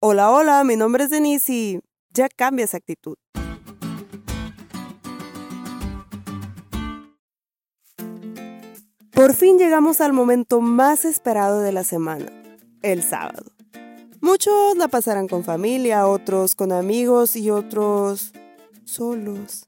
Hola, hola, mi nombre es Denise y ya cambia esa actitud. Por fin llegamos al momento más esperado de la semana, el sábado. Muchos la pasarán con familia, otros con amigos y otros solos.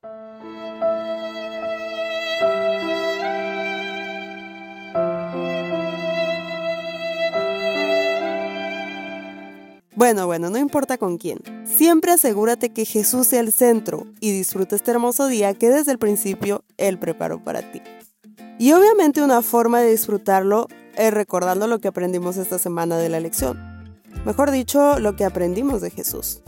Bueno, bueno, no importa con quién. Siempre asegúrate que Jesús sea el centro y disfruta este hermoso día que desde el principio Él preparó para ti. Y obviamente una forma de disfrutarlo es recordando lo que aprendimos esta semana de la lección. Mejor dicho, lo que aprendimos de Jesús.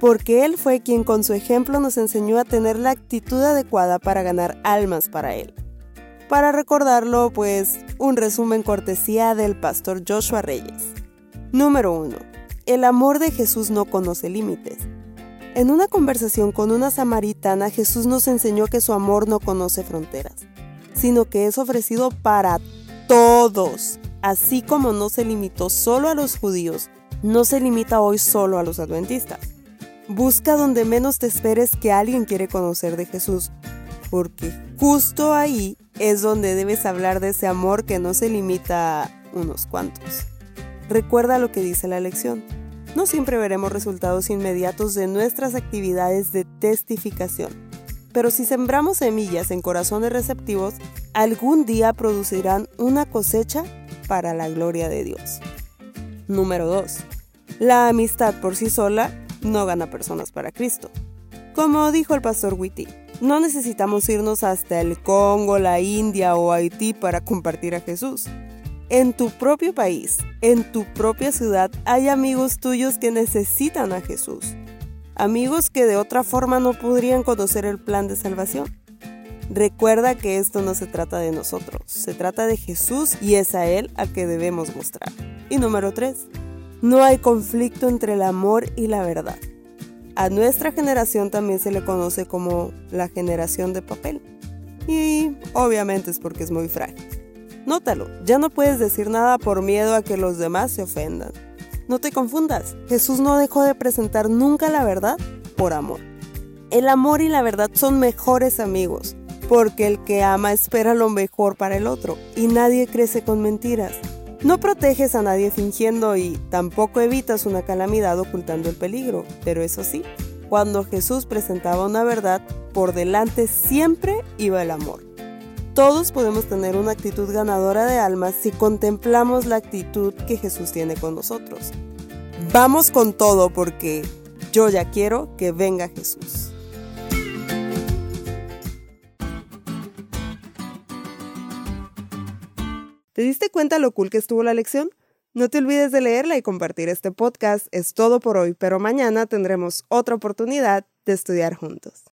Porque Él fue quien con su ejemplo nos enseñó a tener la actitud adecuada para ganar almas para Él. Para recordarlo, pues, un resumen cortesía del pastor Joshua Reyes. Número 1 el amor de Jesús no conoce límites. En una conversación con una samaritana, Jesús nos enseñó que su amor no conoce fronteras, sino que es ofrecido para todos. Así como no se limitó solo a los judíos, no se limita hoy solo a los adventistas. Busca donde menos te esperes que alguien quiere conocer de Jesús, porque justo ahí es donde debes hablar de ese amor que no se limita a unos cuantos. Recuerda lo que dice la lección. No siempre veremos resultados inmediatos de nuestras actividades de testificación, pero si sembramos semillas en corazones receptivos, algún día producirán una cosecha para la gloria de Dios. Número 2. La amistad por sí sola no gana personas para Cristo. Como dijo el pastor Witty, no necesitamos irnos hasta el Congo, la India o Haití para compartir a Jesús. En tu propio país, en tu propia ciudad, hay amigos tuyos que necesitan a Jesús. Amigos que de otra forma no podrían conocer el plan de salvación. Recuerda que esto no se trata de nosotros, se trata de Jesús y es a Él a que debemos mostrar. Y número 3. No hay conflicto entre el amor y la verdad. A nuestra generación también se le conoce como la generación de papel. Y obviamente es porque es muy frágil. Nótalo, ya no puedes decir nada por miedo a que los demás se ofendan. No te confundas, Jesús no dejó de presentar nunca la verdad por amor. El amor y la verdad son mejores amigos, porque el que ama espera lo mejor para el otro y nadie crece con mentiras. No proteges a nadie fingiendo y tampoco evitas una calamidad ocultando el peligro, pero eso sí, cuando Jesús presentaba una verdad, por delante siempre iba el amor. Todos podemos tener una actitud ganadora de almas si contemplamos la actitud que Jesús tiene con nosotros. Vamos con todo porque yo ya quiero que venga Jesús. ¿Te diste cuenta lo cool que estuvo la lección? No te olvides de leerla y compartir este podcast. Es todo por hoy, pero mañana tendremos otra oportunidad de estudiar juntos.